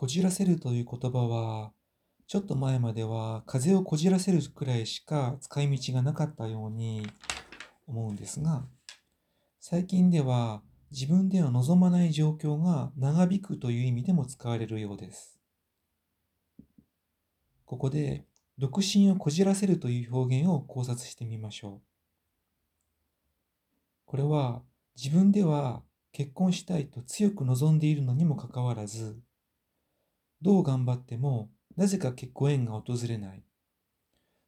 こじらせるという言葉は、ちょっと前までは風をこじらせるくらいしか使い道がなかったように思うんですが、最近では自分では望まない状況が長引くという意味でも使われるようです。ここで、独身をこじらせるという表現を考察してみましょう。これは自分では結婚したいと強く望んでいるのにもかかわらず、どう頑張ってもなぜか結婚縁が訪れない。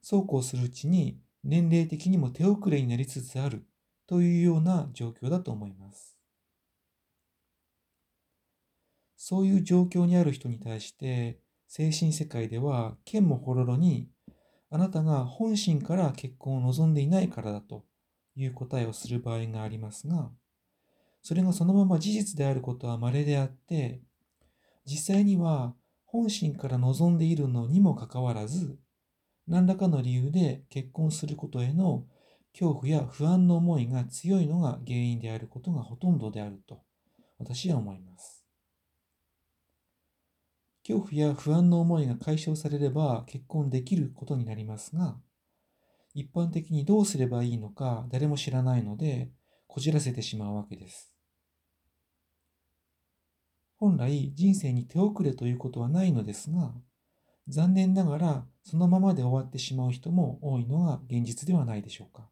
そうこうするうちに年齢的にも手遅れになりつつあるというような状況だと思います。そういう状況にある人に対して精神世界では剣もほろろにあなたが本心から結婚を望んでいないからだという答えをする場合がありますが、それがそのまま事実であることは稀であって、実際には本心から望んでいるのにもかかわらず、何らかの理由で結婚することへの恐怖や不安の思いが強いのが原因であることがほとんどであると私は思います。恐怖や不安の思いが解消されれば結婚できることになりますが、一般的にどうすればいいのか誰も知らないので、こじらせてしまうわけです。本来人生に手遅れということはないのですが、残念ながらそのままで終わってしまう人も多いのが現実ではないでしょうか。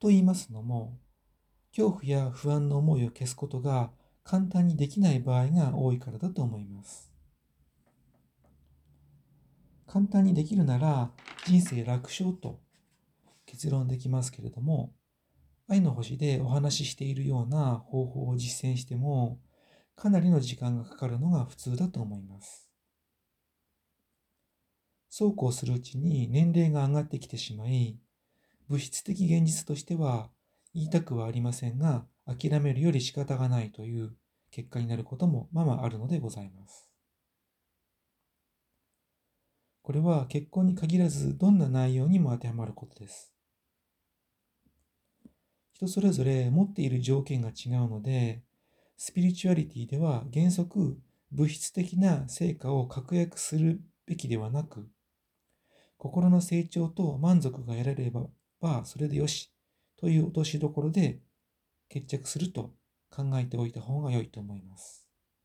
と言いますのも、恐怖や不安の思いを消すことが簡単にできない場合が多いからだと思います。簡単にできるなら人生楽勝と結論できますけれども、愛の星でお話ししているような方法を実践しても、かなりの時間がかかるのが普通だと思います。そうこうするうちに年齢が上がってきてしまい、物質的現実としては言いたくはありませんが、諦めるより仕方がないという結果になることもままあるのでございます。これは結婚に限らずどんな内容にも当てはまることです。人それぞれ持っている条件が違うので、スピリチュアリティでは原則物質的な成果を確約するべきではなく、心の成長と満足が得られればそれでよしという落としどころで決着すると考えておいた方が良いと思います。